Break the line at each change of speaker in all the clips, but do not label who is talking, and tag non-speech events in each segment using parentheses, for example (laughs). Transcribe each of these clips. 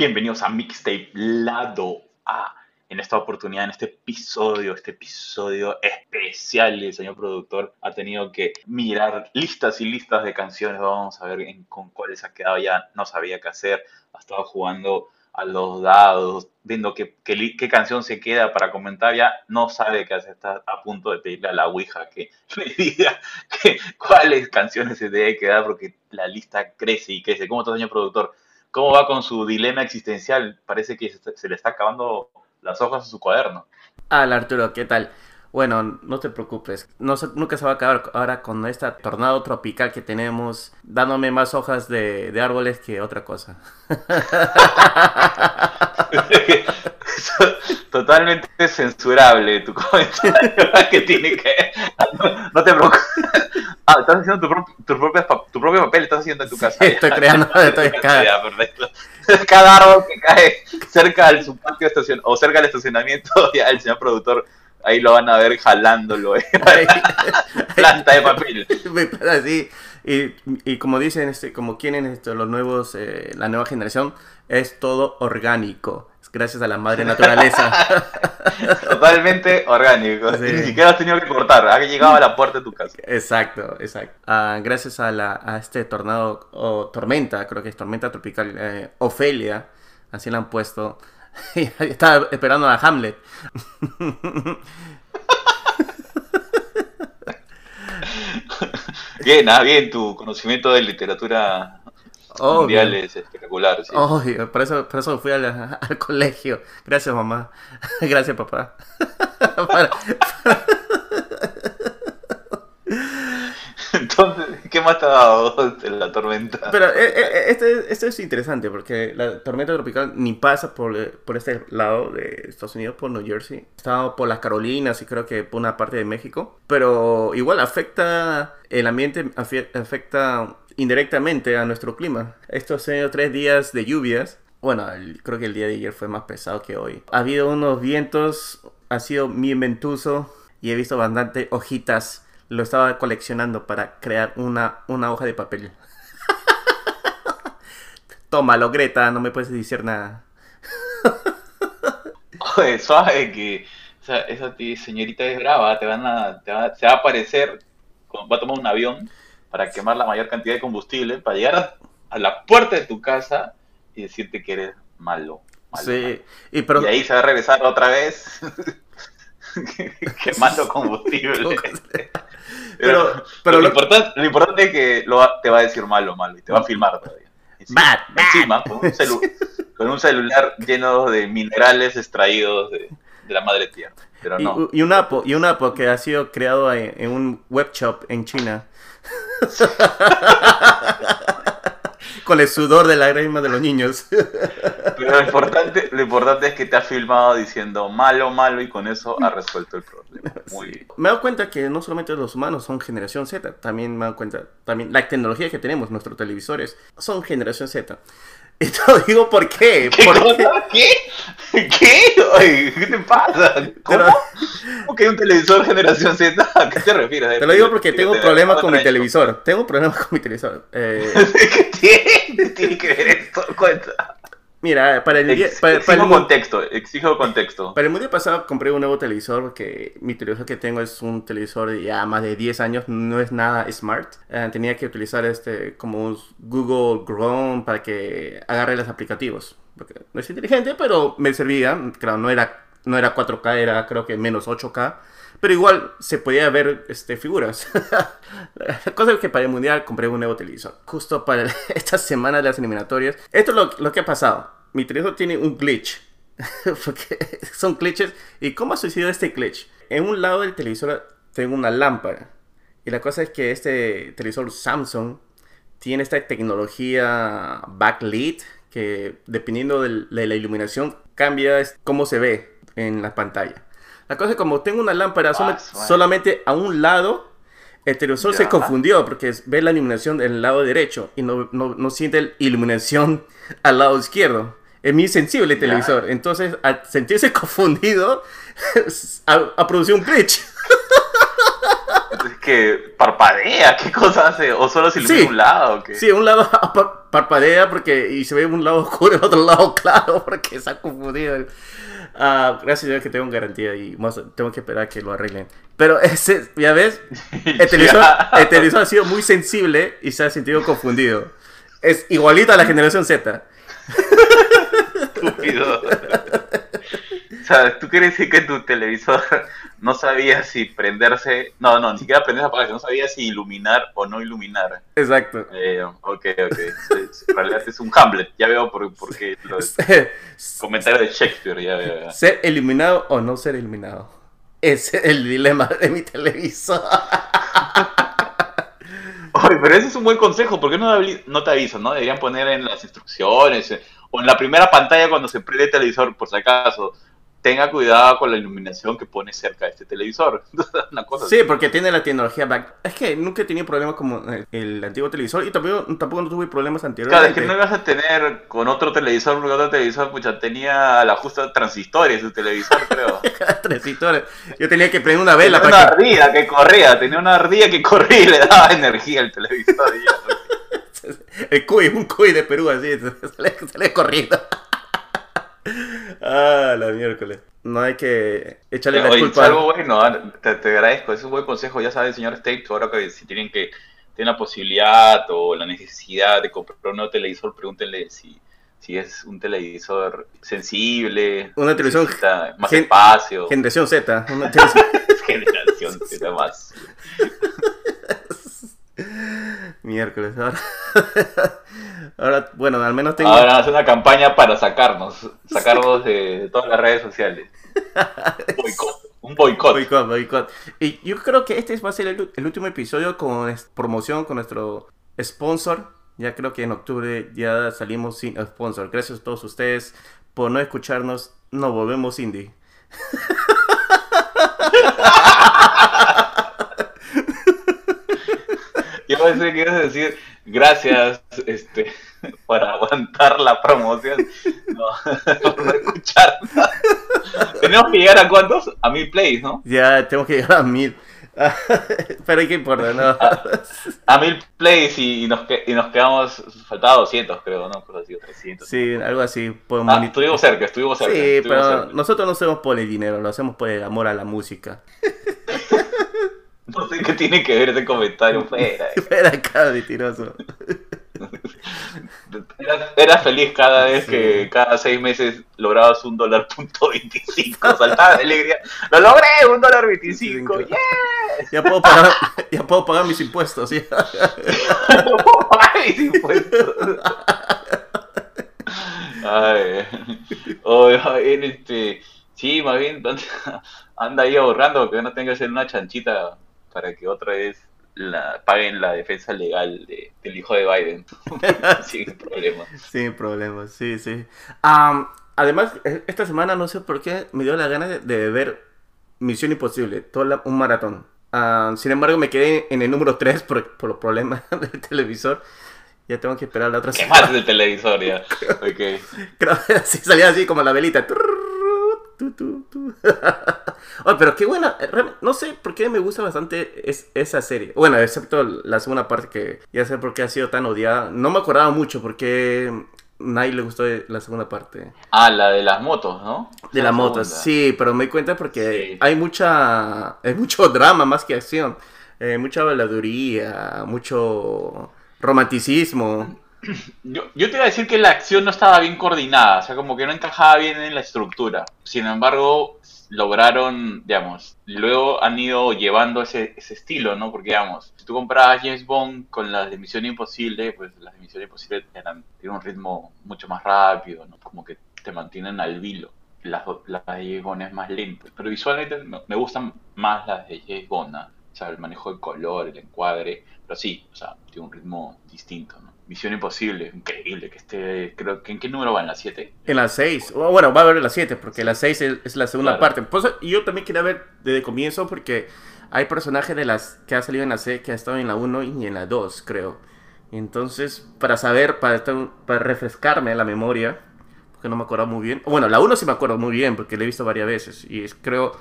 Bienvenidos a Mixtape Lado A. En esta oportunidad, en este episodio, este episodio especial, el señor productor ha tenido que mirar listas y listas de canciones. Vamos a ver con cuáles ha quedado ya. No sabía qué hacer. Ha estado jugando a los dados, viendo qué, qué, canción se queda para comentar. Ya no sabe qué hacer. Está a punto de pedirle a la Ouija que (laughs) le diga cuáles canciones se debe quedar porque la lista crece y crece. ¿Cómo está, señor productor? ¿Cómo va con su dilema existencial? Parece que se, se le está acabando las hojas de su cuaderno.
Hola Arturo, ¿qué tal? Bueno, no te preocupes, no nunca se va a acabar ahora con esta tornado tropical que tenemos, dándome más hojas de, de árboles que otra cosa. (laughs) (laughs) (laughs)
Totalmente censurable tu (laughs) comentario que tiene que... No, (laughs) no te preocupes. Ah, estás haciendo tu, propio- tu, propio, pa- tu propio papel, estás haciendo en tu casa.
Estoy creando, estoy cada-
perfecto. Cada árbol que cae cerca de su patio estacion o cerca del estacionamiento, ya el señor productor ahí lo van a ver jalándolo. ¿eh? Planta de papel.
Me pasa así. Y, y como dicen, este, como quieren esto, los nuevos, eh, la nueva generación, es todo orgánico. Gracias a la madre naturaleza. (laughs)
Totalmente orgánico.
Sí.
Ni siquiera has tenido que cortar, ha llegado a la puerta de tu casa.
Exacto, exacto. Ah, gracias a, la, a este tornado o tormenta, creo que es tormenta tropical, eh, Ofelia, así la han puesto. (laughs) Estaba esperando a Hamlet. (laughs)
Bien, ah, bien, tu conocimiento de literatura
Obvio.
mundial es espectacular. sí.
Obvio, por eso, por eso fui al, (laughs) al colegio. Gracias, mamá. (laughs) Gracias, papá. (laughs) Para- (laughs)
¿qué más te ha dado la tormenta?
Pero eh, eh, este, esto es interesante porque la tormenta tropical ni pasa por, eh, por este lado de Estados Unidos, por New Jersey. Está por las Carolinas y creo que por una parte de México. Pero igual afecta el ambiente, afe- afecta indirectamente a nuestro clima. Estos tres días de lluvias. Bueno, el- creo que el día de ayer fue más pesado que hoy. Ha habido unos vientos, ha sido bien ventoso y he visto bastante hojitas. Lo estaba coleccionando para crear una, una hoja de papel. (laughs) Tómalo, Greta, no me puedes decir nada. (laughs)
Oye, suave que esa, esa ti- señorita es brava, te van a, te va, se va a aparecer, va a tomar un avión para quemar la mayor cantidad de combustible, para llegar a, a la puerta de tu casa y decirte que eres malo. malo,
Sí,
malo.
y pero...
Y ahí se va a regresar otra vez (laughs) quemando combustible.
Pero- pero
lo,
lo-
importante, lo importante es que lo va- te va a decir malo, malo, y te va a filmar todavía. Encima,
Bad, bad.
encima, con, un celu- (laughs) con un celular lleno de minerales extraídos de, de la madre tierra. Pero
Y,
no.
y un Apo, y un Apo que ha sido creado en, en un web shop en China. (laughs) Con el sudor de la lágrima de los niños.
Pero lo importante, lo importante es que te ha filmado diciendo malo, malo, y con eso ha resuelto el problema. (laughs) Muy bien.
Me he dado cuenta que no solamente los humanos son generación Z, también me he dado cuenta, también la tecnología que tenemos, nuestros televisores, son generación Z. (laughs) Y te lo digo por qué.
¿Qué cosa? ¿Qué? ¿Qué? Oye, ¿qué te pasa? ¿Cómo? ¿Cómo que hay un televisor generación Z? ¿A qué te refieres?
Te lo digo porque tengo
Te-
problemas con mi
te-
televisor. Tengo problemas con mi televisor. (laughs) Eh,
¿Qué tiene? ¿Qué tiene que ver esto? Cuenta.
mira, para el, día,
Ex-
para, el
contexto, exijo contexto.
para el mundial pasado compré un nuevo televisor porque mi televisor que tengo es un televisor de ya más de 10 años, no es nada smart. Eh, tenía que utilizar este como un Google Chrome para que agarre los aplicativos. Porque no es inteligente, pero me servía. Claro, no era, no era 4K, era creo que menos 8K. Pero igual se podía ver este, figuras. La (laughs) cosa es que para el mundial compré un nuevo televisor. Justo para (laughs) esta semana de las eliminatorias. Esto es lo, lo que ha pasado. Mi televisor tiene un glitch. (laughs) Porque son glitches. ¿Y cómo ha sucedido este glitch? En un lado del televisor tengo una lámpara. Y la cosa es que este televisor Samsung tiene esta tecnología backlit que dependiendo del- de la iluminación cambia cómo se ve en la pantalla. La cosa es como tengo una lámpara
Ah,
solamente a un lado, el televisor se
Ya.
confundió porque ve la iluminación del lado derecho y no, no, no siente la iluminación (laughs) al lado izquierdo. Es muy sensible el
Ya.
televisor. Entonces, al sentirse (laughs) confundido, (laughs) ha producido un glitch.
Que parpadea, ¿qué cosa hace? ¿O solo se ilumina
Sí.
un lado? o qué?
Sí, un lado (laughs) par- parpadea porque y se ve un lado oscuro y el otro lado (laughs) claro porque está confundido. Ah, gracias a Dios que tengo garantía y más- tengo que esperar que lo arreglen. Pero ese, ya ves, (laughs) el televisor, el televisor ha sido muy sensible y se ha sentido confundido. Es igualito a la generación Z.
Estúpido. Sea, ¿tú quieres decir que tu televisor (laughs) no sabía si prenderse? No, no, ni siquiera prenderse apagarse, no sabía si iluminar o no iluminar.
Exacto.
Eh, ok, ok. En realidad es un Hamlet, ya veo por, por qué los (laughs) comentarios de Shakespeare, ya veo. ya.
ser eliminado o no ser eliminado. Ese es el dilema de mi televisor. (laughs)
Oye, pero ese es un buen consejo, ¿por qué no, no te avisan, no? Deberían poner en las instrucciones eh, o en la primera pantalla cuando se prende el televisor, por si acaso. Tenga cuidado con la iluminación que pone cerca de este televisor. (laughs) Una cosa así.
Sí, porque tiene la tecnología back. Es que nunca he tenido problemas como el, el antiguo televisor y tampoco, tampoco no tuve problemas
Claro, es que no ibas a tener con otro televisor, porque otro televisor, pucha, tenía la justa transistores su televisor, creo. (laughs)
Transitores. Yo tenía que prender una vela
tenía una
para que...
ardilla que corría, tenía una ardilla que corría y le daba (laughs) energía al televisor. y ya.
El cuy, un cuy de Perú así, sale, sale corriendo. Ah, la miércoles. No hay que echarle la
Oye, es
culpa.
algo bueno, te, te agradezco, es un buen consejo, ya saben, señor State, ahora que si tienen que tienen la posibilidad o la necesidad de comprar un nuevo televisor, pregúntenle si, si es un televisor sensible,
Una televisión
más
gen-
espacio,
Generación Z. Una (laughs) televisión-
generación, Z más. (laughs)
miércoles. Ahora... (laughs) ahora, bueno, al menos tengo...
Ahora hacer una campaña para sacarnos, sacarnos de, de todas las redes sociales. (laughs) Boicot, un boicot.
Boicot, boicot. Y yo creo que este va a ser el, el último episodio con promoción con nuestro sponsor. Ya creo que en octubre ya salimos sin sponsor. Gracias a todos ustedes por no escucharnos. No volvemos indie. (laughs)
Yo pensé que ibas a decir gracias este, por aguantar la promoción. No, por (laughs) no escuchar. Tenemos que llegar a cuántos? A mil plays, ¿no?
Ya tengo que llegar a mil. (laughs) Pero ¿qué importa? No.
A mil plays y, y nos, que- y nos quedamos, faltaba 200 creo, ¿no? Pues así, 300.
Sí, algo así. Por
Ah, estuvimos cerca, estuvimos cerca.
Sí,
estuvimos
pero
cerca.
nosotros no hacemos por el dinero, lo hacemos por el amor a la música. (laughs) (laughs)
No sé qué tiene que ver ese comentario. (laughs) Fuera.
Espera acá, mentiroso. (laughs)
Eras feliz cada vez
Sí.
que cada seis meses lograbas un dólar punto 25. Saltaba de alegría. ¡Lo logré! ¡Un dólar 25! ¡Yeah!
Ya puedo pagar, ya puedo pagar mis impuestos. ¿sí?
No puedo pagar mis impuestos. Ay, oye, en este, sí, más bien anda- anda ahí ahorrando que no tenga que hacer una chanchita para que otra vez la paguen la defensa legal de- del hijo de Biden (laughs) sin problema.
Sin problemas, sí, sí. Am, además, e- esta semana no sé por qué me dio la gana de, de ver Misión Imposible, todo la- un maratón. Am, sin embargo, me quedé en el número 3 por, por los problemas (laughs) del televisor. Ya tengo que esperar la otra
¿Qué
semana.
más del televisor ya? (laughs) Ok.
Creo que así salía así como la velita. Turr, tu, tu, tu. Oye, pero qué buena. Real- No sé por qué me gusta bastante es, esa serie. Bueno, excepto la segunda parte que ya sé por qué ha sido tan odiada. No me acordaba mucho porque nadie le gustó la segunda parte.
Ah, la de las motos, ¿no?
De
La
la moto,
segunda.
sí, pero me di cuenta porque
Sí.
hay mucha. Hay mucho (laughs) drama más que acción. Eh, mucha habladuría, mucho romanticismo. (clears throat)
Yo, yo te iba a decir que la acción no estaba bien coordinada, o sea, como que no encajaba bien en la estructura. Sin embargo, lograron, digamos, luego han ido llevando ese, ese estilo, ¿no? Porque, digamos, si tú comprabas James Bond con las de Misión Imposible, pues las de Misión Imposible eran, tienen un ritmo mucho más rápido, ¿no? Como que te mantienen al vilo. Las, las de James Bond es más lento. Pero visualmente me, me gustan más las de James Bond, ¿no? O sea, el manejo del color, el encuadre. Pero sí, o sea, tiene un ritmo distinto, ¿no? Misión Imposible, increíble que esté, creo que en qué número va, en la 7.
En las 6. Bueno, va a haber las 7 porque la 6 es, es la segunda
Claro.
parte. Pues, y yo también quería ver desde el comienzo porque hay personajes de las que ha salido en la 6 que ha estado en la 1 y en la 2, creo. Entonces, para saber, para, para refrescarme la memoria, porque no me acuerdo muy bien. Bueno, la 1 sí me acuerdo muy bien porque la he visto varias veces y es- creo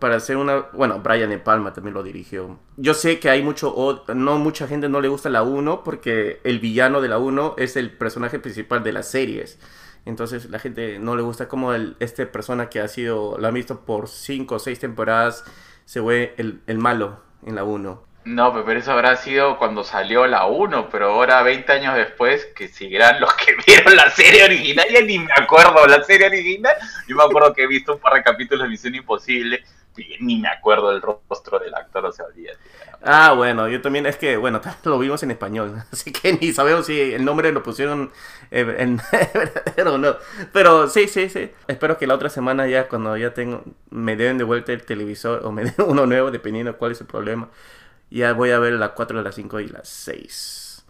para hacer una... Bueno, Brian De Palma también lo dirigió. Yo sé que hay mucho... No mucha gente no le gusta la 1 porque el villano de la 1 es el personaje principal de las series. Entonces la gente no le gusta como el, este persona que ha sido... Lo ha visto por 5 o 6 temporadas. Se fue el, el malo en la 1.
No, pero eso habrá sido cuando salió la 1, pero ahora 20 años después, que seguirán los que (laughs) vieron la serie original, ya ni me acuerdo la serie original, yo me acuerdo que he visto un par de capítulos de Misión Imposible, ni me acuerdo del rostro del actor, o sea, olvídate.
Ah, bueno, yo también, es que, bueno, (laughs) lo vimos en español, (laughs) así que ni sabemos si el nombre lo pusieron (laughs) en verdadero o no. Pero sí, sí, sí. Espero que la otra semana ya, cuando ya tengo, me den de vuelta el televisor o me den uno nuevo, dependiendo cuál es el problema ya voy a ver la 4, la 5 y la 6.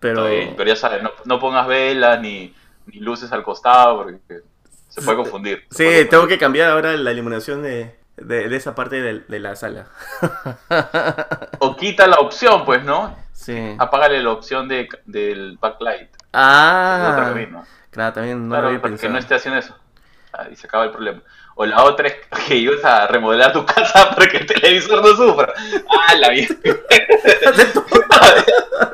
Pero, pero ya sabes, no, pongas velas ni, ni, luces al costado porque se puede confundir.
sí, tengo que cambiar ahora la iluminación de, de, esa parte de, la sala. (laughs)
o quita la opción, pues, ¿no? Sí. Apágale la opción de, del backlight.
Ah. Claro, también
no claro, para que no esté haciendo eso. y se acaba el problema. O la otra es que ibas a remodelar tu casa (laughs) para que el televisor no sufra. Ah, la vida. (laughs)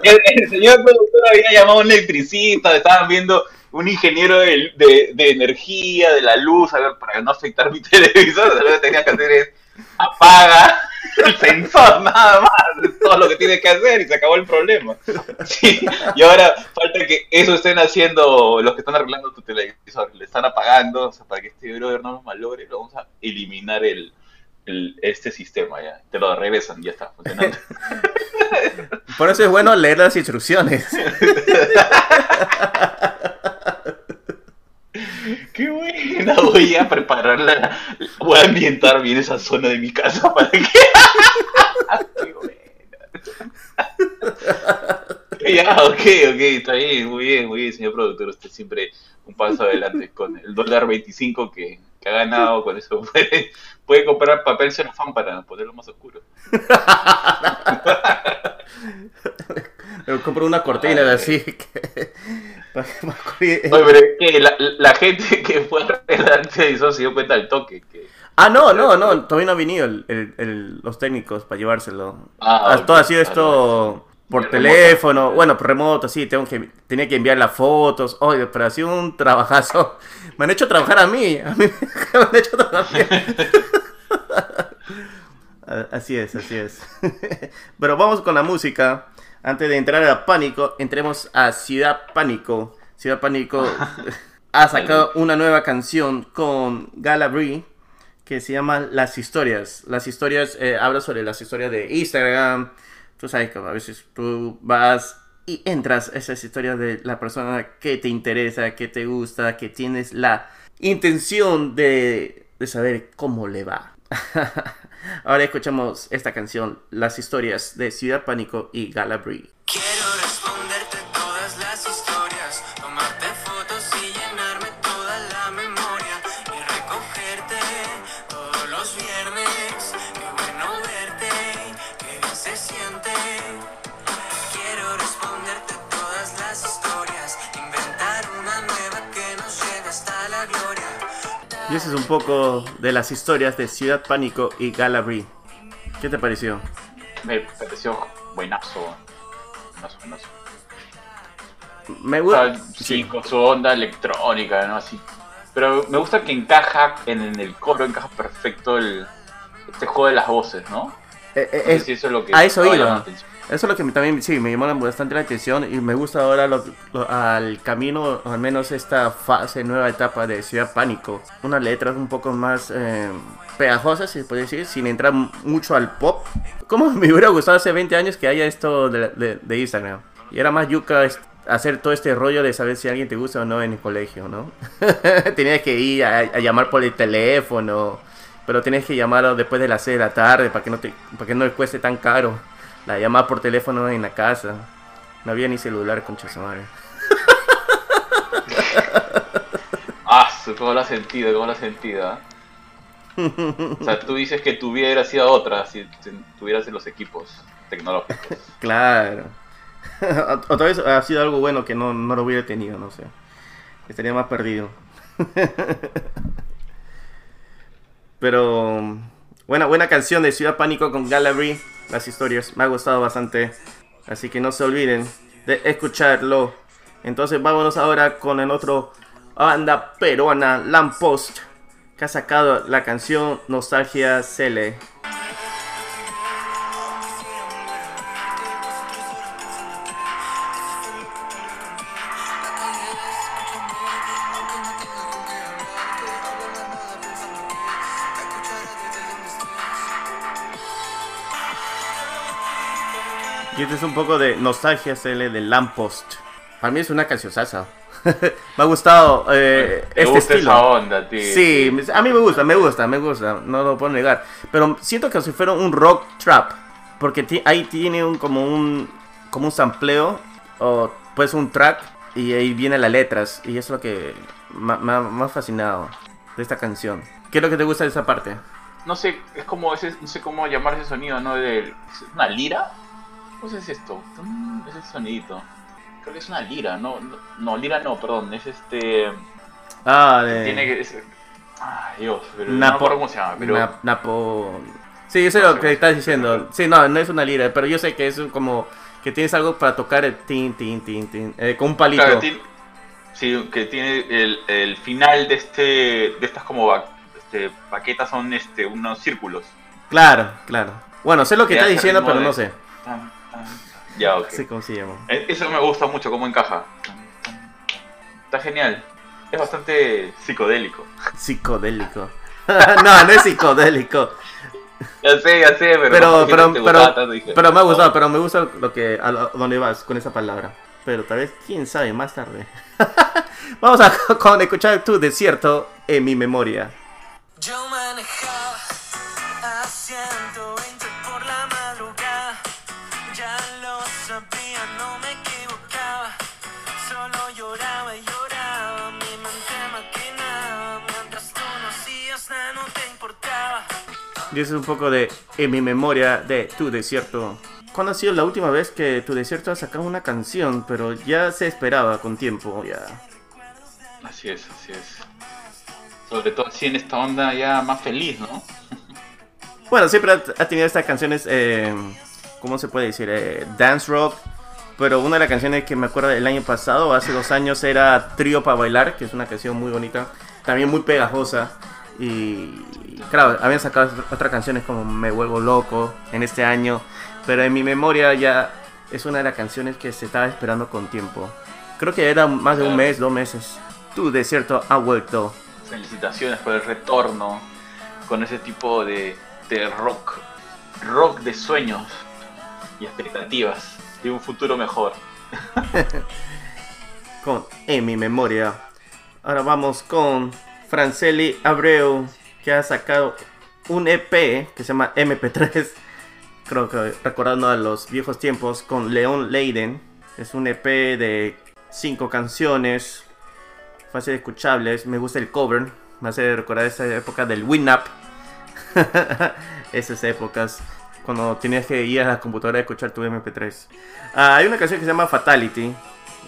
el, señor productor había llamado a un electricista, estaban viendo un ingeniero de, de, energía, de la luz, a ver, para no afectar mi (laughs) televisor, lo que tenía que hacer es apaga el sensor, nada más, es todo lo que tiene que hacer y se acabó el problema. Sí, y ahora falta que eso estén haciendo los que están arreglando tu televisor, le están apagando, o sea, para que este brother no nos malogre, lo vamos a eliminar el, el, este sistema ya, te lo regresan, ya está funcionando.
Por eso es bueno leer las instrucciones. (laughs)
Qué buena, (laughs) voy a prepararla, voy a ambientar bien esa zona de mi casa para que... Qué buena. ya, ok, ok, está bien, muy bien, muy bien, señor productor, usted siempre un paso adelante con el dólar 25 que, que ha ganado, con eso puede, puede comprar papel celofán para ponerlo más oscuro. (laughs)
compro una cortina de así que
Oye, pero que la, la, gente (laughs) que fue a eso se dio cuenta del toque. Que...
Ah, no, no, no, todavía no han venido el, el, los técnicos para llevárselo. Ah, ah Todo ha sido esto por teléfono, bueno, por remoto, sí, tengo que, tenía que enviar las fotos. Oye, pero ha sido un trabajazo. (laughs) Me han hecho trabajar a mí, a mí (laughs) me han hecho trabajar. así es, así es. pero vamos con la música antes de entrar a Pánico, entremos a Ciudad Pánico. Ciudad Pánico ha sacado una nueva canción con Galabri que se llama Las Historias. Las historias, eh, habla sobre las historias de Instagram. Tú sabes que a veces tú vas y entras a esas historias de la persona que te interesa, que te gusta, que tienes la intención de, de saber cómo le va. (laughs) Ahora escuchamos esta canción, las historias de Ciudad Pánico y responderte Y ese es un poco de las historias de Ciudad Pánico y Galabri. ¿Qué te pareció?
Me pareció buenazo. Buenazo, buenazo.
Me gusta.
Sí, con su onda electrónica, ¿no? Así. Pero me gusta que encaja en, el coro, encaja perfecto el, este juego de las voces, ¿no?
Eh, eh, eso es lo que a eso iba. Eso es lo que también sí, me llamó bastante la atención y me gusta ahora lo, al camino, al menos esta fase, nueva etapa de Ciudad Pánico. Unas letras un poco más eh, pegajosas, si se puede decir, sin entrar mucho al pop. Como (laughs) me hubiera gustado hace 20 años que haya esto de, de, Instagram. Y era más yuca hacer todo este rollo de saber si alguien te gusta o no en el colegio, ¿no? (laughs) tenías que ir a, a, llamar por el teléfono, pero tienes que llamarlo después de las 6 de la tarde para que no, te, para que no le cueste tan caro. La llamaba por teléfono en la casa. No había ni celular, con madre. (laughs)
ah, cómo lo has sentido, cómo lo has sentido. ¿ah? O sea, tú dices que tu vida hubiera sido otra si tuvieras en los equipos tecnológicos. (laughs)
claro. (laughs) Otra vez ha sido algo bueno que no, no lo hubiera tenido, no sé. Estaría más perdido. Pero Buena, buena canción de Ciudad Pánico con Gallery. Las historias me ha gustado bastante. Así que no se olviden de escucharlo. Entonces vámonos ahora con el otro banda peruana, Lampost, que ha sacado la canción Nostalgia Cele. Es un poco de nostalgia CL de Lampost. Para mí es una canción salsa. (laughs) me ha gustado eh,
Me
este
gusta
estilo.
esa onda, tío.
Sí, a mí me gusta, me gusta, me gusta, no lo puedo negar. Pero siento que si fuera un rock trap, porque ahí tiene un como un como un sampleo o pues un track y ahí vienen las letras y eso es lo que me, ha- me fascinado de esta canción. ¿Qué es lo que te gusta de esa parte?
No sé, es como ese, no sé cómo llamar ese sonido, ¿no? De, ¿es una lira? ¿Cómo es esto? Tum, Ese sonidito. Creo que es una lira, no, no, no, lira no, perdón, es este...
Ah, de
Tiene que... es- Ay, Dios, pero no
Napo-
acuerdo cómo se llama, pero...
Na- Napo. Sí, yo sé
No
lo que
no
estás diciendo. Sí, no, no es una lira, pero yo sé que es como que tienes algo para tocar el tin, tin, tin, tin, eh, con un palito.
Claro, tiene- sí, que tiene el, el final de este de estas como este, baquetas son este unos círculos.
Claro, claro. Bueno, sé lo que estás diciendo, pero
de-
no sé.
Tan. Ya, ok.
Sí, cómo se llama.
Eh, Eso me gusta mucho, cómo encaja. Está genial. Es bastante psicodélico.
Psicodélico. (laughs) no, no es psicodélico.
Ya sé, ya sé, pero,
Pero, pero,
te
pero,
gustaba tanto, dije,
pero me ha gustado, pero me gusta lo que, a lo- dónde vas con esa palabra. Pero tal vez, quién sabe, más tarde. (laughs) Vamos a con escuchar tu desierto en mi memoria.
Yo manejaba a Y
eso es un poco de en mi memoria de tu desierto. ¿Cuándo ha sido la última vez que tu desierto ha sacado una canción? Pero ya se esperaba con tiempo, ya.
Así es, así es. Sobre todo así en esta onda ya más feliz, ¿no? (laughs)
Bueno, siempre ha, ha tenido estas canciones, eh, ¿cómo se puede decir? Eh, dance rock. Pero una de las canciones que me acuerdo del año pasado, hace dos años, era Trío para Bailar, que es una canción muy bonita, también muy pegajosa. Y claro, habían sacado otras canciones como Me Vuelvo Loco en este año, pero en mi memoria ya es una de las canciones que se estaba esperando con tiempo. Creo que era más de un mes, dos meses. Tu desierto ha vuelto.
Felicitaciones por el retorno con ese tipo de, de rock. Rock de sueños y expectativas de un futuro mejor. (laughs)
con En mi memoria. Ahora vamos con Franceli Abreu, que ha sacado un EP que se llama MP3. (laughs) Creo que recordando a los viejos tiempos con León Leiden. Es un EP de cinco canciones, fácil escuchables. Me gusta el cover, me hace recordar esa época del Winamp. (laughs) Esas épocas cuando tenías que ir a la computadora a escuchar tu MP3. Ah, hay una canción que se llama Fatality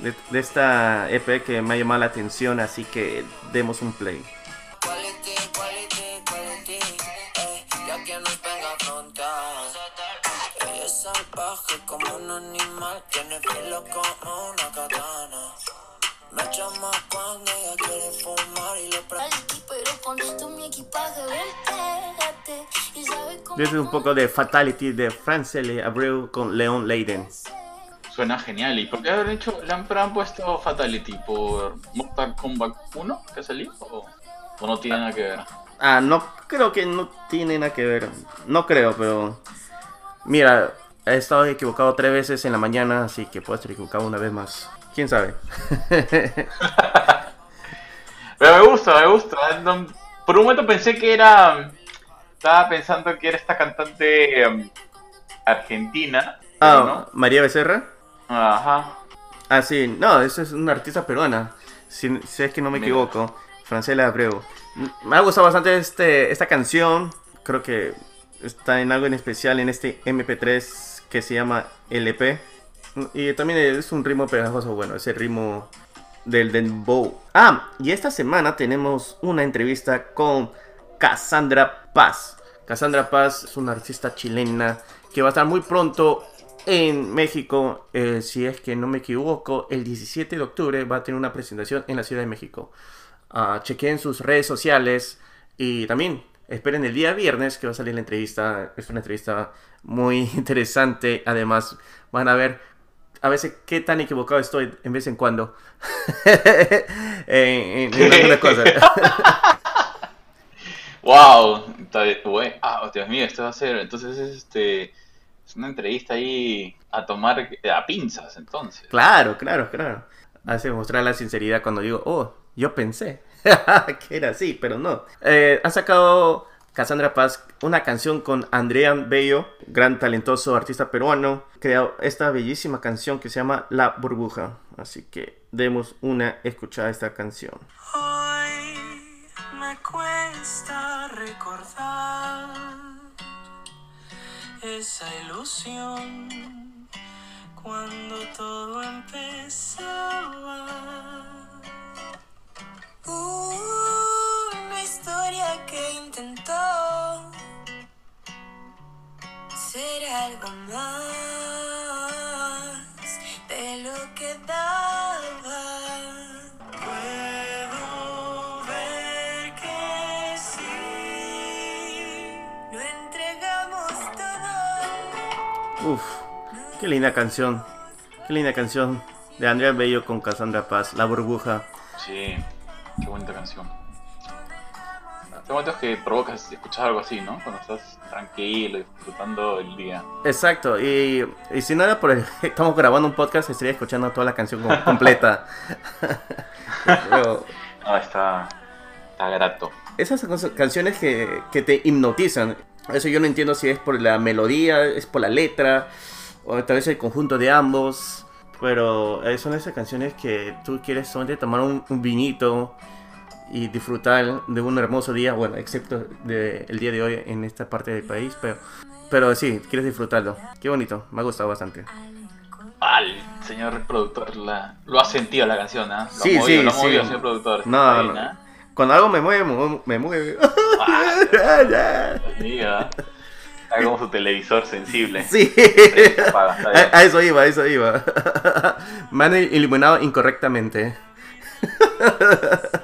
de, de esta EP que me ha llamado la atención, así que demos un play.
Que nos venga a afrontar. Ella es salvaje como un animal. Tiene filo como una katana. Me llama cuando ella quiere fumar y le
pero con esto mi equipaje, pégate. Y sabes cómo.
Es un poco de Fatality de Franceli Abreu con Leon Leiden.
Suena genial. ¿Y por qué haber hecho, le han, han puesto Fatality? ¿Por Mortal Kombat 1 que ha salido? ¿O, o no tiene nada que ver?
Ah, no creo que no tiene nada que ver. No creo, pero. Mira, he estado equivocado tres veces en la mañana, así que puedo estar equivocado una vez más. ¿Quién sabe? (laughs)
Pero me gusta, me gusta. No- Por un momento pensé que era. Estaba pensando que era esta cantante em, argentina.
Ah, María Becerra.
no. Ajá.
Ah, sí, no, esa es una artista peruana. Si, si es que no me
Mira.
equivoco. Francela Abreu. Me ha gustado bastante este, esta canción. Creo que está en algo en especial en este MP3 que se llama LP. Y también es un ritmo pegajoso, bueno, ese ritmo del dembow. Ah, y esta semana tenemos una entrevista con Cassandra Paz. Cassandra Paz es una artista chilena que va a estar muy pronto en México. eh, si es que no me equivoco, el 17 de octubre va a tener una presentación en la Ciudad de México. Ah, chequeen sus redes sociales y también esperen el día viernes que va a salir la entrevista. Es una entrevista muy (laughs) interesante. Además, van a ver a veces qué tan equivocado estoy en vez en cuando (laughs) en, en- en algunas (laughs) cosas.
Wow. Ah, Dios mío, esto va a ser, entonces es este, es una entrevista ahí a tomar eh, a pinzas, entonces.
Claro, claro, claro. Hace mostrar la sinceridad cuando digo, oh, yo pensé (laughs) que era así, pero no. Eh, ha sacado Cassandra Paz una canción con Andrea Bello, gran talentoso artista peruano. Creó esta bellísima canción que se llama La Burbuja. Así que demos una escuchada a esta canción.
Hoy me cuesta recordar esa ilusión cuando todo empezaba.
Una historia que intentó ser algo más de lo que daba.
Puedo ver que sí.
Lo entregamos todo.
Uf, qué linda canción. Qué linda canción de Andrea Bello con Cassandra Paz, La Burbuja.
Sí, bonita canción. Hay momentos que provocas escuchar algo así, ¿no? Cuando estás tranquilo, disfrutando el día.
Exacto, y, y si no era por el, (laughs) estamos grabando un podcast, estaría escuchando toda la canción completa. (laughs) Pero
Ah, está, está grato.
esas canciones que, que te hipnotizan. Eso yo no entiendo si es por la melodía, es por la letra, o tal vez el conjunto de ambos. Pero eh, son esas canciones que tú quieres solamente tomar un, un vinito y disfrutar de un hermoso día, bueno, excepto de el día de hoy en esta parte del país, pero, pero sí, quieres disfrutarlo. Qué bonito, me ha gustado bastante.
Al señor productor la, lo ha sentido la canción, ¿ah? Lo
Sí,
movido,
sí,
lo ha movido,
sí.
señor productor.
No,
bien,
no.
¿ah?
Cuando algo me mueve, me mueve-
Diga. Está como su televisor sensible.
Sí.
Apaga.
A, a eso iba, a eso iba. (laughs) Me han iluminado incorrectamente. (laughs)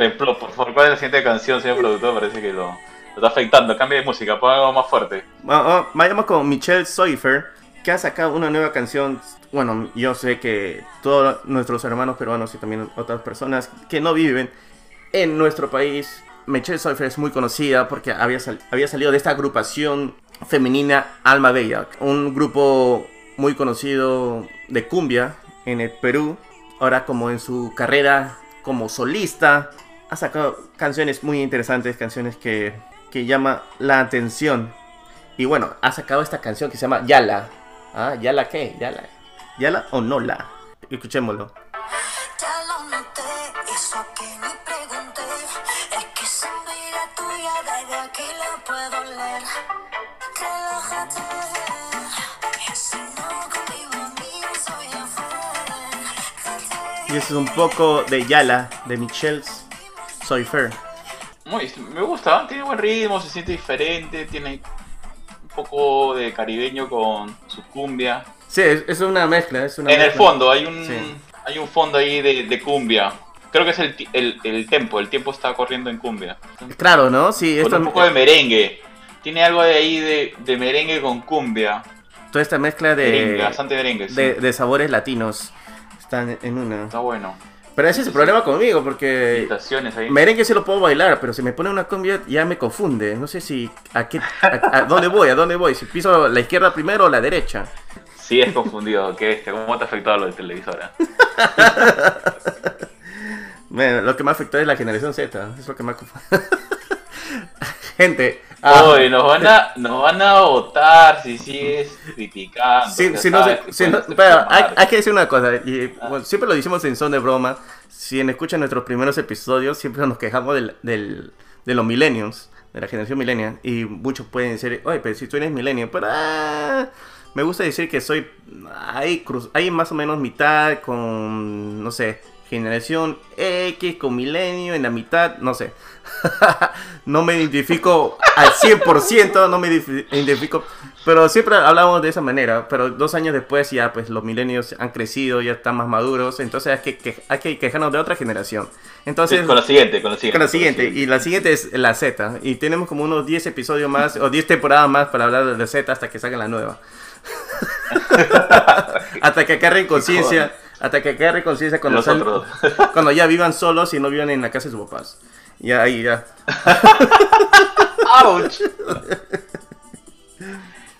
Ejemplo, por favor, ¿cuál es la siguiente canción, señor productor? Parece que lo, lo está afectando. Cambia de música, pon algo más fuerte.
Bueno, oh, vayamos con Michelle Soifer, que ha sacado una nueva canción. Bueno, yo sé que todos nuestros hermanos peruanos y también otras personas que no viven en nuestro país, Michelle Soifer es muy conocida porque había, sal- había salido de esta agrupación femenina Alma Bella, un grupo muy conocido de cumbia en el Perú. Ahora como en su carrera como solista, ha sacado canciones muy interesantes, canciones que, que llama la atención. Y bueno, ha sacado esta canción que se llama Yala. ¿Ah? ¿Yala qué? ¿Yala? ¿Yala o no la? Escuchémoslo. Y eso es un poco de Yala, de
Muy, me gusta, tiene buen ritmo, se siente diferente, tiene un poco de caribeño con su cumbia.
Sí, es, es una mezcla. Es una
En el fondo hay un,
Sí.
hay un fondo ahí de, de cumbia. Creo que es el, el, el tempo, el tiempo está corriendo en cumbia.
Claro, ¿no? Sí,
Con
esto,
un poco de merengue. Tiene algo de ahí de, de merengue con cumbia.
toda esta mezcla
Merengue,
de,
bastante merengue, sí.
de sabores latinos están en una.
Está bueno.
Pero ese es el problema conmigo, porque
ahí.
merengue sí lo puedo bailar, pero si me pone una cumbia ya me confunde. No sé si a, qué, a, a dónde voy, a dónde voy, si piso la izquierda primero o la derecha.
Sí, es confundido. ¿Qué este? ¿Cómo te ha afectado lo de televisora? (laughs)
Bueno, lo que me afectó es la generación Z, es lo que me Gente, ah,
Oye, nos van a, nos van a votar si sigues criticando.
si, si no,
sabes
si pero hay, que decir una cosa, y
Ah.
bueno, siempre lo decimos en son de broma, si escuchan nuestros primeros episodios, siempre nos quejamos del, del- de los millennials, de la generación millennial, y muchos pueden decir, oye, pero si tú eres millennial, pero ah, me gusta decir que soy ahí, cruz, ahí más o menos mitad con, no sé, generación X con milenio en la mitad, no sé. (laughs) no me identifico al 100%, no me identifico, pero siempre hablamos de esa manera, pero dos años después ya pues los milenios han crecido, ya están más maduros, entonces hay que, que- hay que quejarnos de otra generación. Entonces,
Sí, con la siguiente, con la siguiente.
con la siguiente, y la siguiente es la Z. Y tenemos como unos 10 episodios más, o 10 temporadas más para hablar de la Z hasta que salga la nueva. (laughs) hasta que agarren conciencia, hasta que agarren conciencia cuando, sal- cuando ya vivan solos y no vivan en la casa de sus papás. Ya ahí, ya.
¡Auch!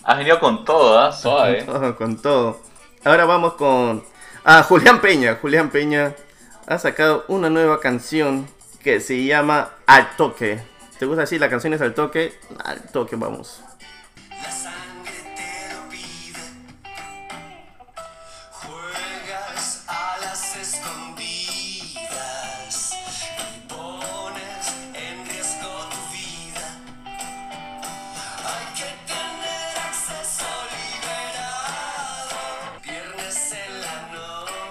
Has venido con todo, ¿ah? Suave.
con todo. Ahora vamos con. Ah, Julián Peña. Julián Peña ha sacado una nueva canción que se llama Al Toque. ¿Te gusta así? La canción es Al Toque. Al Toque, vamos.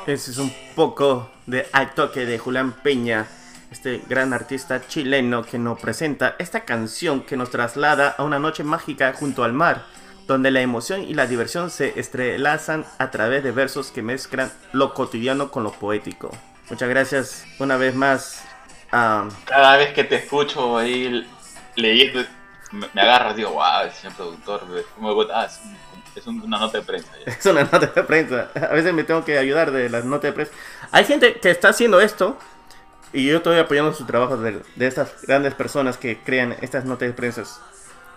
Ese es un poco de Al Toque de Julián Peña, este gran artista chileno que nos presenta esta canción que nos traslada a una noche mágica junto al mar, donde la emoción y la diversión se estrelazan a través de versos que mezclan lo cotidiano con lo poético. Muchas gracias una vez más.
Cada vez que te escucho ahí leyendo, me, me agarras, digo, wow, el señor productor, me un- es un- una nota de prensa. ya".
Es una nota de prensa. A veces me tengo que ayudar de las notas de prensa. Hay gente que está haciendo esto y yo estoy apoyando su trabajo de, de estas grandes personas que crean estas notas de prensa.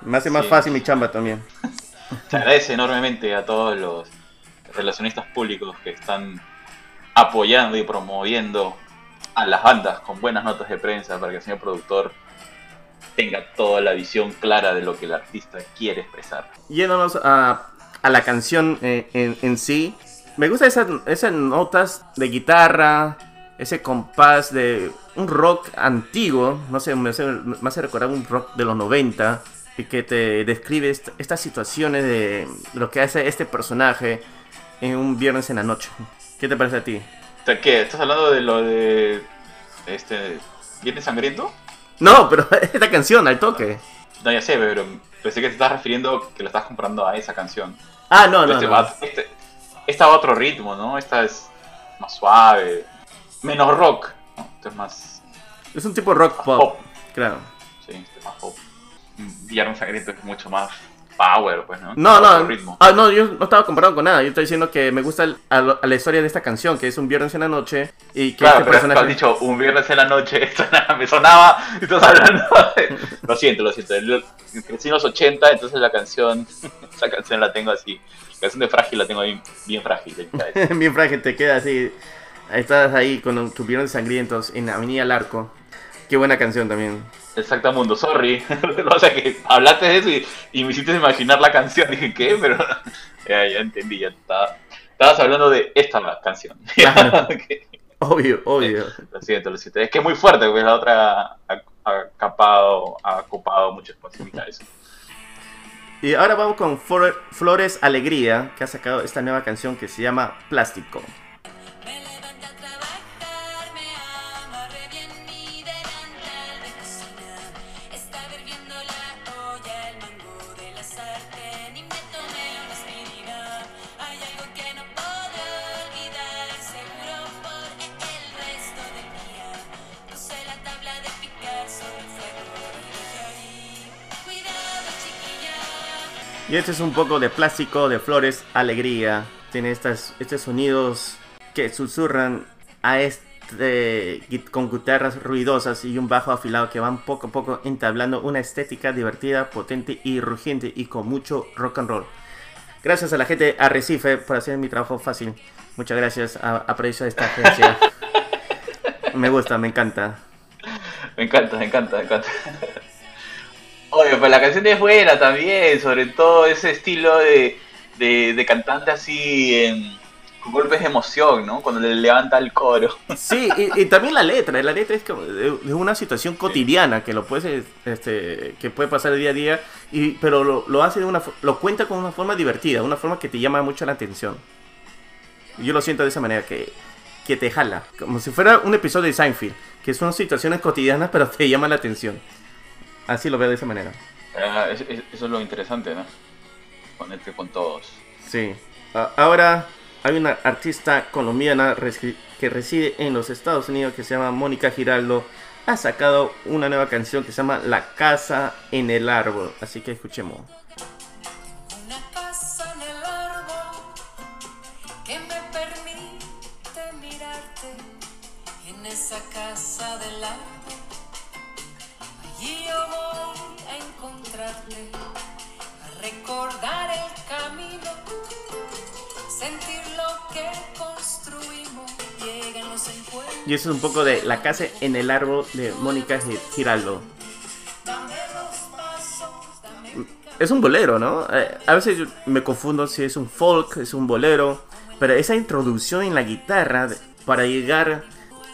Me hace más
Sí.
fácil mi chamba también. (laughs)
Se agradece enormemente a todos los relacionistas públicos que están apoyando y promoviendo a las bandas con buenas notas de prensa para que el señor productor tenga toda la visión clara de lo que el artista quiere expresar.
Yéndonos a, a la canción eh, en, en sí. Me gustan esas, esas notas de guitarra, ese compás de un rock antiguo, no sé, me hace, me hace recordar un rock de los 90 y que te describe est- estas situaciones de lo que hace este personaje en un viernes en la noche. ¿Qué te parece a ti?
¿Qué? ¿Estás hablando de lo de este Viernes Sangriento?
No, pero (laughs) esta canción, al toque.
No, ya sé, pero pensé que te estás refiriendo que lo estás comprando a esa canción.
Ah, no, no,
este,
no.
va, este- esta va a otro ritmo, ¿no? Esta es más suave, menos rock. ¿no? Esto es más
Es un tipo rock pop,
pop.
claro.
Sí, este es más pop. Viernes Sangriento es mucho más power, pues, ¿no?
No, no,
ritmo.
ah, no, yo no estaba comparando con nada. Yo estoy diciendo que me gusta el- a, la historia de esta canción, que es un viernes en la noche y que
Claro,
este
pero has dicho un viernes en la noche, (laughs) esto nada, me sonaba, y estás hablando (laughs) Lo siento, lo siento, yo crecí en los 80, entonces la canción, (laughs) esa canción la tengo así, la canción de Frágil la tengo bien, bien frágil. (laughs)
Bien frágil, te queda así. Estás ahí con viernes sangrientos en Avenida al Arco. Qué buena canción también.
Exactamundo, sorry, o sea que hablaste de eso y, y me hiciste imaginar la canción, dije, ¿qué? Pero ya, ya entendí, ya estaba, estabas hablando de esta canción.
Claro.
Que-
Obvio, obvio.
Lo siento, lo siento. Es que es muy fuerte, pues la otra ha, ha capado, ha ocupado mucho espacio cabeza.
Y ahora vamos con Flor- Flores Alegría, que ha sacado esta nueva canción que se llama Plástico.
Y
este es un poco de plástico de Flores Alegría. Tiene estas, estos sonidos que susurran a este con guitarras ruidosas y un bajo afilado que van poco a poco entablando una estética divertida, potente y rugiente y con mucho rock and roll. Gracias a la gente de Arrecife por hacer mi trabajo fácil. Muchas gracias. a- Aprecio esta agencia. (laughs) Me gusta, me encanta.
Me encanta, me encanta, me encanta. Oye, pues la canción es buena también, sobre todo ese estilo de, de, cantante así con golpes de emoción, ¿no? Cuando le levanta el coro. (laughs)
Sí, y, también la letra, la letra es como de, de una situación cotidiana que lo puedes, este, que puede pasar día a día, y, pero lo, lo hace de una, lo cuenta con una forma divertida, una forma que te llama mucho la atención. Yo lo siento de esa manera, que que te jala. Como si fuera un episodio de Seinfeld, que son situaciones cotidianas (laughs) pero te llaman la atención. Así lo veo de esa manera.
Ah, es- es- eso es lo interesante, ¿no? Ponerte con todos.
Sí. Ah, ahora hay una artista colombiana que reside en los Estados Unidos que se llama Mónica Giraldo. Ha sacado una nueva canción que se llama La Casa en el Árbol. Así que escuchemos. Y eso es un poco de La Casa en el Árbol de Mónica Gi- Giraldo. Es un bolero, ¿no? Eh, a veces yo me confundo si es un folk, es un bolero. Pero esa introducción en la guitarra para llegar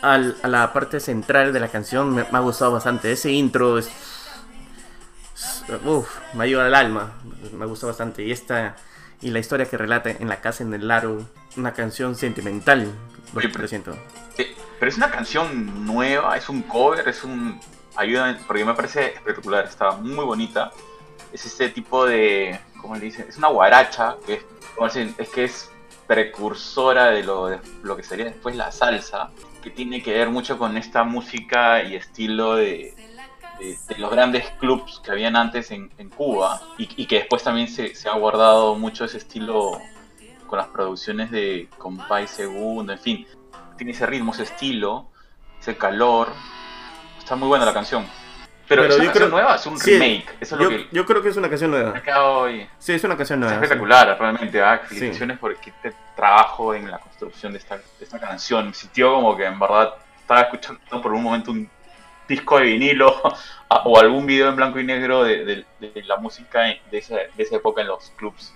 al- a la parte central de la canción me, me ha gustado bastante. Ese intro es. Uf, me ayuda al alma. Me gusta bastante. Y esta. Y la historia que relata en la casa en el árbol. Una canción sentimental. Lo que siento.
Eh, Pero es una canción nueva, es un cover, es un... Ayuda, porque me parece espectacular, está muy bonita. Es este tipo de... ¿Cómo le dicen? Es una guaracha, que es, es que es precursora de lo, de lo que sería después la salsa, que tiene que ver mucho con esta música y estilo de, de, los grandes clubs que habían antes en, en Cuba y, y que después también se, se ha guardado mucho ese estilo con las producciones de Compay Segundo, en fin, tiene ese ritmo, ese estilo, ese calor. Está muy buena la canción. Pero,
Pero
es una
yo
canción
creo-
nueva, es un
sí,
remake. Eso es
Yo,
lo que
yo creo que es una canción nueva.
hoy.
Sí, es una canción
Es
nueva. sí.
espectacular, realmente. ¿ah? Felicitaciones por este trabajo en la construcción de esta, de esta canción. Me sintió como que en verdad estaba escuchando por un momento un disco de vinilo (laughs) o algún video en blanco y negro de, de- de la música de esa, de esa época en los clubs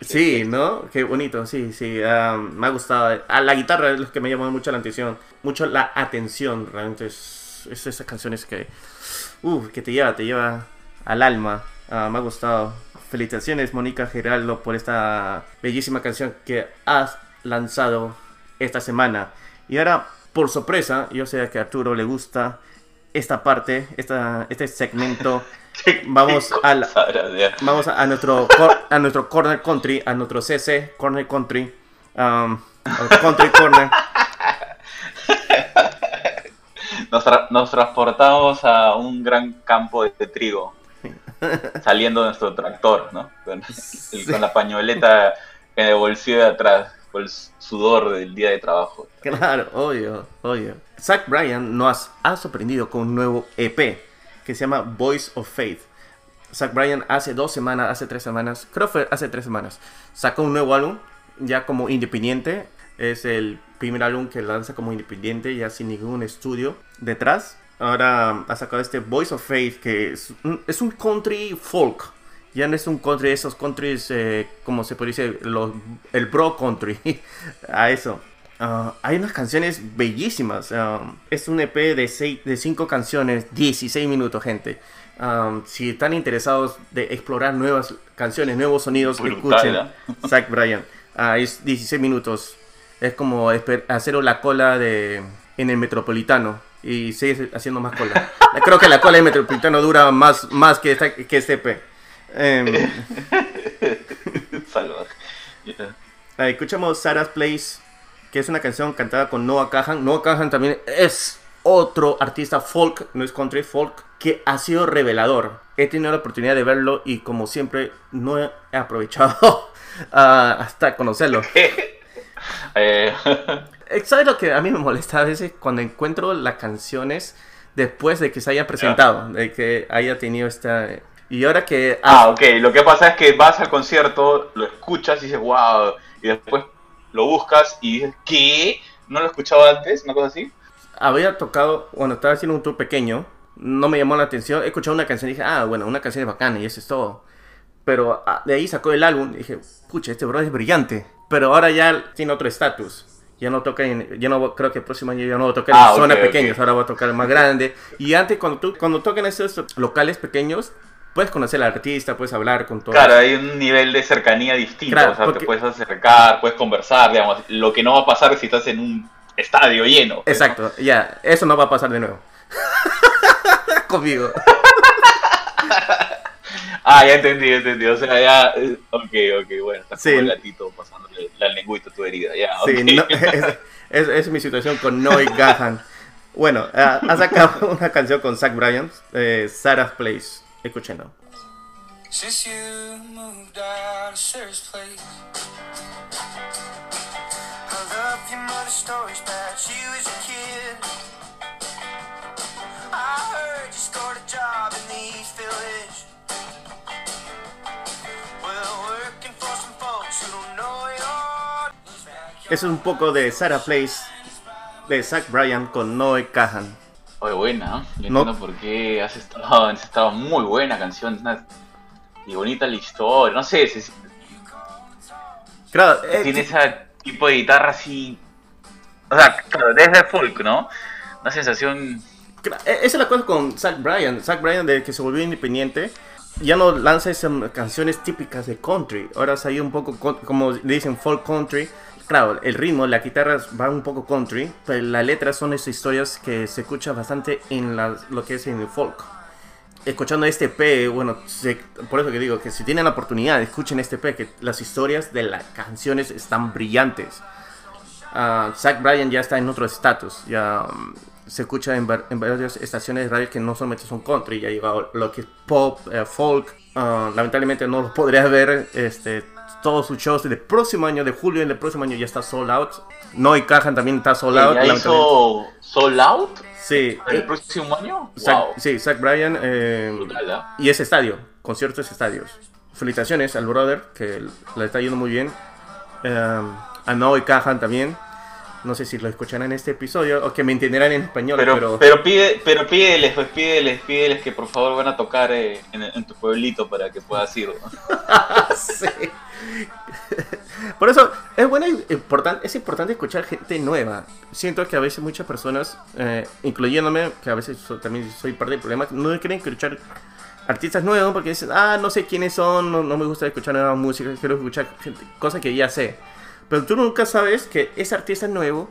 Sí, ¿no? Qué bonito, sí, sí. ah, me ha gustado. A la guitarra es lo que me llamó mucho la atención. Mucho la atención, realmente. Es, es esas canciones que. Que te lleva, te lleva al alma. Ah, me ha gustado. Felicitaciones, Mónica Geraldo, por esta bellísima canción que has lanzado esta semana. Y ahora, por sorpresa, yo sé que a Arturo le gusta esta parte, esta, este segmento. Vamos (laughs) a la- Vamos a, nuestro cor- a nuestro corner country, a nuestro CC corner country, um, country corner.
Nos, tra- nos transportamos a un gran campo de trigo, saliendo de nuestro tractor, ¿no? Con, el- con la pañoleta en el bolsillo de atrás, con el sudor del día de trabajo.
Claro, obvio, obvio. Zach Bryan nos ha sorprendido con un nuevo EP que se llama Voice of Faith. Zach Bryan hace dos semanas, hace tres semanas, creo hace tres semanas, sacó un nuevo álbum ya como independiente. Es el primer álbum que lanza como independiente, ya sin ningún estudio detrás. Ahora ha sacado este Voice of Faith que es un, country folk. Ya no es un country, esos countries, eh, como se puede decir, el bro country. (laughs) a eso. Ah, hay unas canciones bellísimas. ah, es un EP de, seis, de 5 canciones, 16 minutos, gente. Ah, si están interesados de explorar nuevas canciones, nuevos sonidos,
Brutal,
escuchen
¿eh? (laughs)
Zach Bryan. Ah, es 16 minutos. Es como hacer la cola de en el Metropolitano y seguir haciendo más cola. (laughs) Creo que la cola del Metropolitano dura más, más que, esta, que este EP. Em, (laughs)
Salvaje.
Ah, escuchamos Sarah's Place, que es una canción cantada con Noah Kahan. Noah Kahan también es otro artista folk, no es country folk, que ha sido revelador. He tenido la oportunidad de verlo y como siempre no he aprovechado (laughs) hasta conocerlo. (laughs)
Eh,
¿Sabes lo que a mí me molesta a veces cuando encuentro las canciones después de que se haya presentado, de que haya tenido esta... Y ahora que...
ah, ok. Lo que pasa es que vas al concierto, lo escuchas y dices, wow. Y después lo buscas y dices, ¿qué? ¿No lo he escuchado antes? ¿Una cosa así?
había tocado, bueno, estaba haciendo un tour pequeño, no me llamó la atención, he escuchado una canción y dije, ah, bueno, una canción es bacana y eso es todo. Pero ah, de ahí sacó el álbum y dije, pucha, este bro es brillante. Pero ahora ya tiene otro estatus. Ya no toca en, ya no creo que el próximo año ya no va a tocar
Ah,
en zonas
ok, ok.
pequeñas, ahora va a tocar más grande. Y antes cuando tú, cuando tocan esos locales pequeños, puedes conocer al artista, puedes hablar con todo.
Claro, hay un nivel de cercanía distinto,
Claro,
o sea,
porque-
te puedes acercar, puedes conversar, digamos, lo que no va a pasar si estás en un estadio lleno. pues, ¿no?
Exacto, ya, eso no va a pasar de nuevo. (laughs) Conmigo. (laughs)
Ah, ya entendí, ya entendí, o sea, ya, eh, ok, ok, bueno, estás
Sí.
como el gatito pasándole la lengüita a tu herida, ya,
Sí, no, (laughs) es, es- es mi situación con Noy Gahan. Bueno, ah, ha sacado una canción con Zach Bryan, eh, Sarah's Place. Escúchenlo.
Since you moved out of Sarah's place, I love your mother's stories about you as a kid. I heard you scored a job in the East Village. Well, working for some folks who don't know your
Es un poco de Sarah Place de Zach Bryan con Noe Kahan.
Oye, buena, ¿eh? yo
No.
entiendo por qué has estado, has estado muy buena canción, una- y bonita la historia, no sé, se-
Claro, eh,
tiene ese tipo de guitarra así, o sea, claro, desde folk, ¿no? Una sensación,
Cla- e- Esa es la cosa con Zach Bryan. Zach Bryan, desde que se volvió independiente, ya no lanza esas canciones típicas de country. Ahora se ha ido un poco, como le dicen, folk country. Claro, el ritmo, la guitarra va un poco country, pero las letras son esas historias que se escucha bastante en la- lo que es en el folk. Escuchando este P, bueno, se- por eso que digo que si tienen la oportunidad, escuchen este P, que las historias de las canciones están brillantes. Ah, Zach Bryan ya está en otro estatus. Ya mm, se escucha en, en varias estaciones de radio que no solamente son country, ya llegado lo que es pop, eh, folk. Ah, lamentablemente no lo podrías ver. Este, todos sus shows del próximo año, de julio del próximo año, ya está sold out. Noy Cajan también está sold out.
¿ya hizo Out
Sí,
el
eh,
próximo año?
Zach,
Wow,
sí, Zach Bryan. eh,
brutal, ¿ah?
y es estadio, conciertos estadios. Felicitaciones al brother, que le está yendo muy bien. Eh, a Noy Cajan también. No sé si lo escucharán en este episodio o que me entenderán en español,
Pero,
pero,
pero, pide, pero pídeles, pues pídeles, pídeles que por favor van a tocar eh, en, en tu pueblito para que puedas ir. ¿no? (laughs)
Sí. Por eso es bueno y importan- es importante escuchar gente nueva. Siento que a veces muchas personas, eh, incluyéndome, que a veces so- también soy parte del problema, no quieren escuchar artistas nuevos porque dicen, ah, no sé quiénes son, no, no me gusta escuchar nueva música, quiero escuchar gente- cosas que ya sé. Pero tú nunca sabes que ese artista nuevo,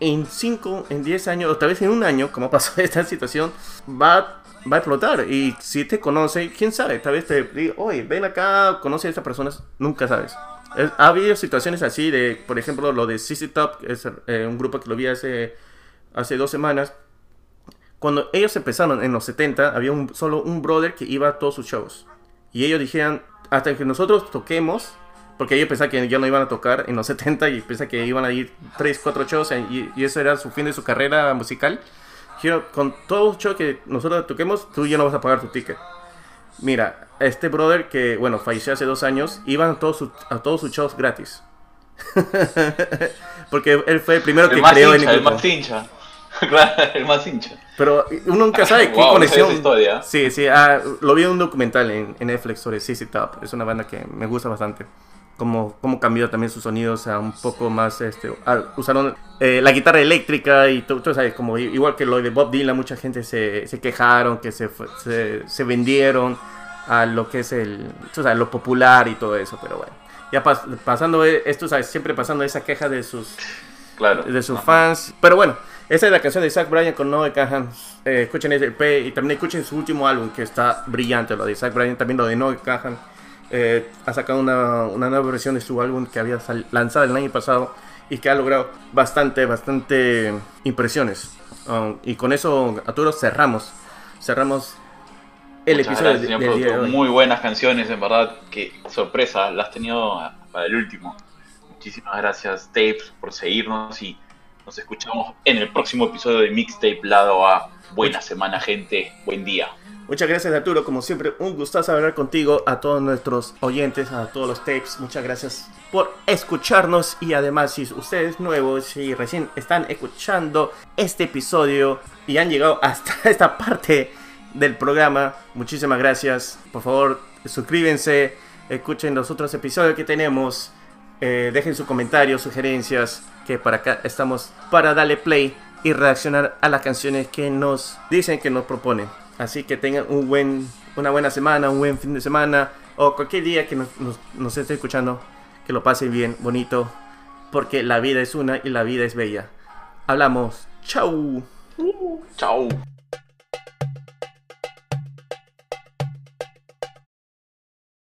en 5, en 10 años, o tal vez en un año, como (laughs) pasó esta situación, va, va a explotar. Y si te conoce, quién sabe, tal vez te diga, oye, ven acá, conoce a estas personas, nunca sabes. Es- ha habido situaciones así de, por ejemplo, lo de CC Top, es eh, un grupo que lo vi hace, hace dos semanas. Cuando ellos empezaron en los 70, había un, solo un brother que iba a todos sus shows. Y ellos dijeron, hasta que nosotros toquemos, porque ellos pensaban que ya no iban a tocar en los (laughs) 70 y pensaban que iban a ir 3, 4 shows y, y eso era su fin de su carrera musical. Dijeron, con todos los shows que nosotros toquemos, tú ya no vas a pagar tu ticket. Mira, este brother que, bueno, falleció hace dos años, iban a todos sus, a todos sus shows gratis. (laughs) Porque él fue el primero
El
que
más
creó
hincha,
el
el más hincha. (laughs) claro, el más hincha.
Pero uno nunca sabe qué
Wow,
conexión.
historia.
Sí, sí, ah, lo vi en un documental en, en Netflix sobre CC Top. Es una banda que me gusta bastante. Cómo, cómo cambió también sus sonidos a un poco más. Este, ah, usaron eh, la guitarra eléctrica y tú, tú sabes, como igual que lo de Bob Dylan, mucha gente se, se quejaron, que se, se, se vendieron a lo que es el, tú sabes, lo popular y todo eso. Pero bueno, ya pas- pasando eh, esto, sabes, siempre pasando esa queja de sus
Claro.
de sus fans. Pero bueno, esa es la canción de Zach Bryan con Noah Kahan. Eh, escuchen ese EP y también escuchen su último álbum que está brillante, lo de Zach Bryan, también lo de Noah Kahan. Eh, ha sacado una, una nueva versión de su álbum que había sal- lanzado el año pasado y que ha logrado bastante, bastante impresiones. Um, y con eso, Arturo, cerramos. Cerramos el
Muchas
episodio
gracias,
de-
señor
del día de
productor.
hoy.
Muy buenas canciones, en verdad. Qué sorpresa, las has tenido para el último. Muchísimas gracias, Tapes, por seguirnos y nos escuchamos en el próximo episodio de Mixtape Lado A. Buena semana, gente. Buen día.
Muchas gracias Arturo, como siempre un gustazo hablar contigo, a todos nuestros oyentes, a todos los tapes, muchas gracias por escucharnos. Y además si ustedes nuevos, si recién están escuchando este episodio y han llegado hasta (laughs) esta parte del programa, muchísimas gracias, por favor suscríbanse, escuchen los otros episodios que tenemos, eh, dejen sus comentarios, sugerencias, que para acá estamos para darle play y reaccionar a las canciones que nos dicen que nos proponen. Así que tengan un buen, una buena semana, un buen fin de semana o cualquier día que nos, esté escuchando, que lo pasen bien, bonito, porque la vida es una y la vida es bella. Hablamos. Chau.
Chao.